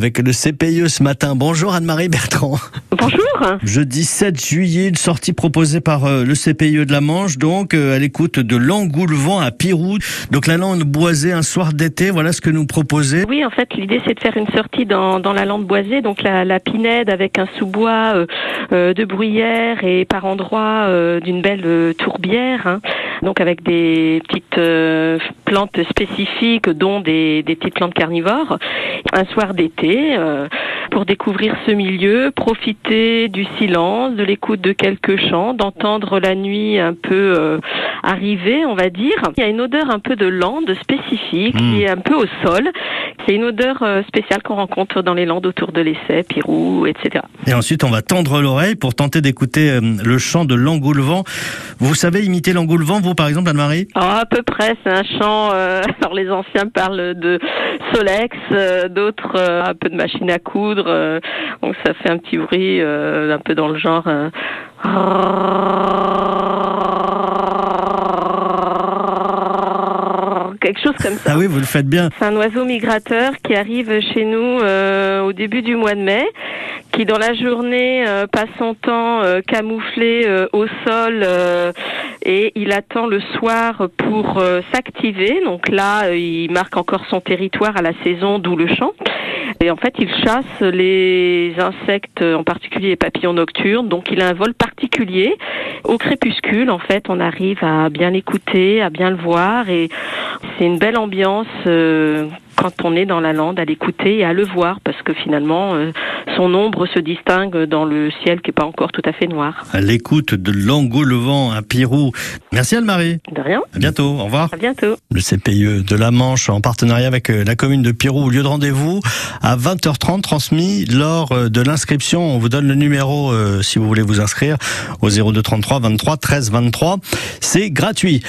avec le CPIE ce matin. Bonjour Anne-Marie Bertrand. Bonjour. Jeudi 7 juillet, une sortie proposée par euh, le CPIE de la Manche, donc euh, à l'écoute de l'Angoulevent à Pirou. Donc la lande boisée un soir d'été, voilà ce que nous proposez. Oui, en fait, l'idée c'est de faire une sortie dans, dans la lande boisée, donc la, la pinède avec un sous-bois euh, euh, de bruyère et par endroits euh, d'une belle tourbière. hein. Donc avec des petites euh, plantes spécifiques, dont des, des petites plantes carnivores. Un soir d'été, euh, pour découvrir ce milieu, profiter du silence, de l'écoute de quelques chants, d'entendre la nuit un peu euh, arriver, on va dire. Il y a une odeur un peu de lande spécifique, Mm. qui est un peu au sol. C'est une odeur spéciale qu'on rencontre dans les landes autour de l'Essai, Pirou, etc. Et ensuite, on va tendre l'oreille pour tenter d'écouter le chant de l'Angoulevent. Vous savez imiter l'Angoulevent, vous par exemple, Anne-Marie? Ah, à peu près, c'est un chant. euh, alors les anciens parlent de Solex, euh, d'autres euh, un peu de machine à coudre. donc ça fait un petit bruit un peu dans le genre. quelque chose comme ça. Ah oui, vous le faites bien. C'est un oiseau migrateur qui arrive chez nous euh, au début du mois de mai, qui dans la journée euh, passe son temps euh, camouflé au sol et il attend le soir pour euh, s'activer. Donc là, euh, il marque encore son territoire à la saison, d'où le chant. Et en fait, il chasse les insectes, en particulier les papillons nocturnes. Donc, il a un vol particulier. Au crépuscule, en fait, on arrive à bien l'écouter, à bien le voir. Et c'est une belle ambiance euh, quand on est dans la lande, à l'écouter et à le voir. Parce que finalement, euh, son ombre se distingue dans le ciel qui n'est pas encore tout à fait noir. À l'écoute de l'Angoulevent à Pirou. Merci Anne-Marie. De rien. À bientôt. Au revoir. À bientôt. Le CPIE de la Manche en partenariat avec euh, la commune de Pirou, lieu de rendez-vous à 20h30 transmis lors euh, de l'inscription. On vous donne le numéro euh, si vous voulez vous inscrire au 0233 23 13 23. C'est gratuit.